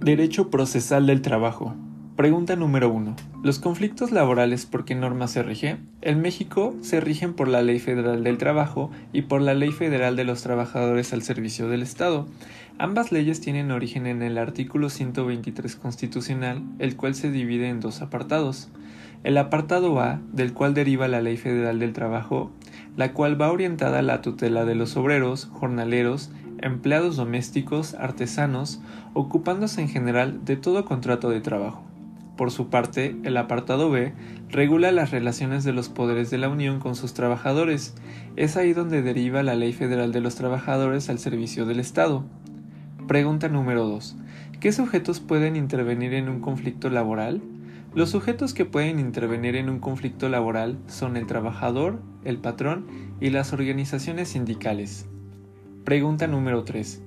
Derecho procesal del trabajo. Pregunta número 1. ¿Los conflictos laborales por qué norma se rige? En México se rigen por la Ley Federal del Trabajo y por la Ley Federal de los Trabajadores al Servicio del Estado. Ambas leyes tienen origen en el artículo 123 constitucional, el cual se divide en dos apartados. El apartado A, del cual deriva la Ley Federal del Trabajo, la cual va orientada a la tutela de los obreros, jornaleros, empleados domésticos, artesanos, ocupándose en general de todo contrato de trabajo. Por su parte, el apartado B regula las relaciones de los poderes de la Unión con sus trabajadores. Es ahí donde deriva la Ley Federal de los Trabajadores al servicio del Estado. Pregunta número 2. ¿Qué sujetos pueden intervenir en un conflicto laboral? Los sujetos que pueden intervenir en un conflicto laboral son el trabajador, el patrón y las organizaciones sindicales. Pregunta número 3.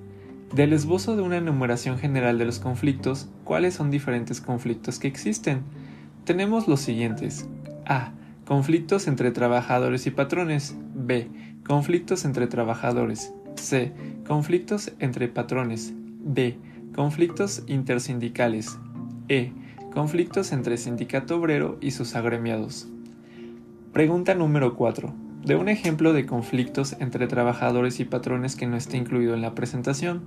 Del esbozo de una enumeración general de los conflictos, ¿cuáles son diferentes conflictos que existen? Tenemos los siguientes. A. Conflictos entre trabajadores y patrones. B. Conflictos entre trabajadores. C. Conflictos entre patrones. D. Conflictos intersindicales. E. Conflictos entre sindicato obrero y sus agremiados. Pregunta número 4 de un ejemplo de conflictos entre trabajadores y patrones que no esté incluido en la presentación.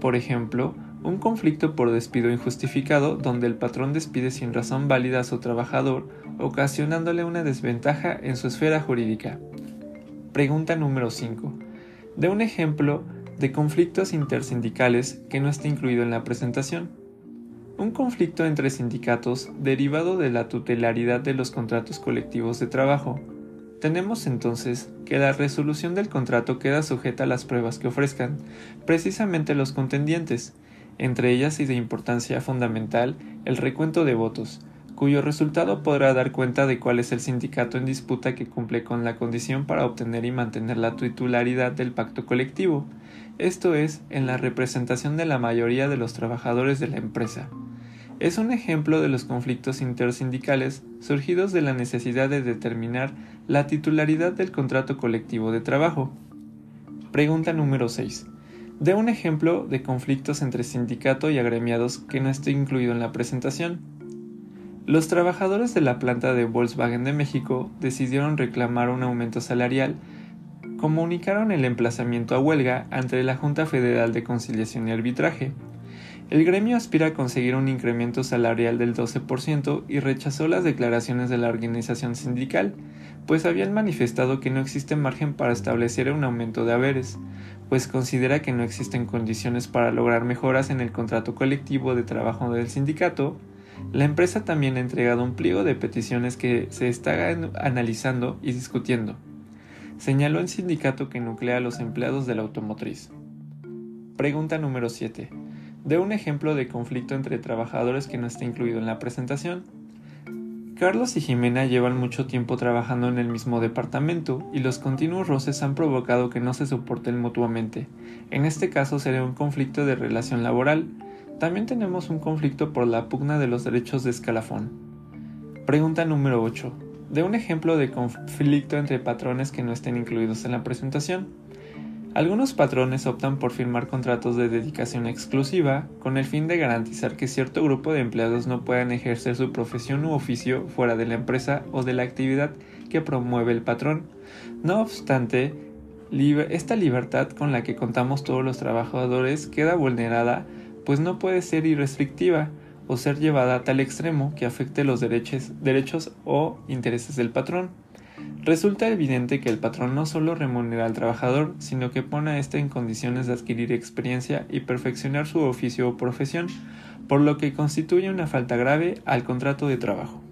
Por ejemplo, un conflicto por despido injustificado donde el patrón despide sin razón válida a su trabajador, ocasionándole una desventaja en su esfera jurídica. Pregunta número 5. De un ejemplo de conflictos intersindicales que no esté incluido en la presentación. Un conflicto entre sindicatos derivado de la tutelaridad de los contratos colectivos de trabajo, tenemos entonces que la resolución del contrato queda sujeta a las pruebas que ofrezcan precisamente los contendientes, entre ellas y de importancia fundamental el recuento de votos, cuyo resultado podrá dar cuenta de cuál es el sindicato en disputa que cumple con la condición para obtener y mantener la titularidad del pacto colectivo, esto es, en la representación de la mayoría de los trabajadores de la empresa es un ejemplo de los conflictos intersindicales surgidos de la necesidad de determinar la titularidad del contrato colectivo de trabajo. Pregunta número 6. De un ejemplo de conflictos entre sindicato y agremiados que no esté incluido en la presentación. Los trabajadores de la planta de Volkswagen de México decidieron reclamar un aumento salarial, comunicaron el emplazamiento a huelga ante la Junta Federal de Conciliación y Arbitraje, el gremio aspira a conseguir un incremento salarial del 12% y rechazó las declaraciones de la organización sindical, pues habían manifestado que no existe margen para establecer un aumento de haberes, pues considera que no existen condiciones para lograr mejoras en el contrato colectivo de trabajo del sindicato, la empresa también ha entregado un pliego de peticiones que se está analizando y discutiendo. Señaló el sindicato que nuclea a los empleados de la automotriz. Pregunta número 7 de un ejemplo de conflicto entre trabajadores que no está incluido en la presentación. Carlos y Jimena llevan mucho tiempo trabajando en el mismo departamento y los continuos roces han provocado que no se soporten mutuamente. En este caso sería un conflicto de relación laboral. También tenemos un conflicto por la pugna de los derechos de escalafón. Pregunta número 8. De un ejemplo de conflicto entre patrones que no estén incluidos en la presentación. Algunos patrones optan por firmar contratos de dedicación exclusiva con el fin de garantizar que cierto grupo de empleados no puedan ejercer su profesión u oficio fuera de la empresa o de la actividad que promueve el patrón. No obstante, esta libertad con la que contamos todos los trabajadores queda vulnerada, pues no puede ser irrestrictiva o ser llevada a tal extremo que afecte los derechos, derechos o intereses del patrón. Resulta evidente que el patrón no solo remunera al trabajador, sino que pone a éste en condiciones de adquirir experiencia y perfeccionar su oficio o profesión, por lo que constituye una falta grave al contrato de trabajo.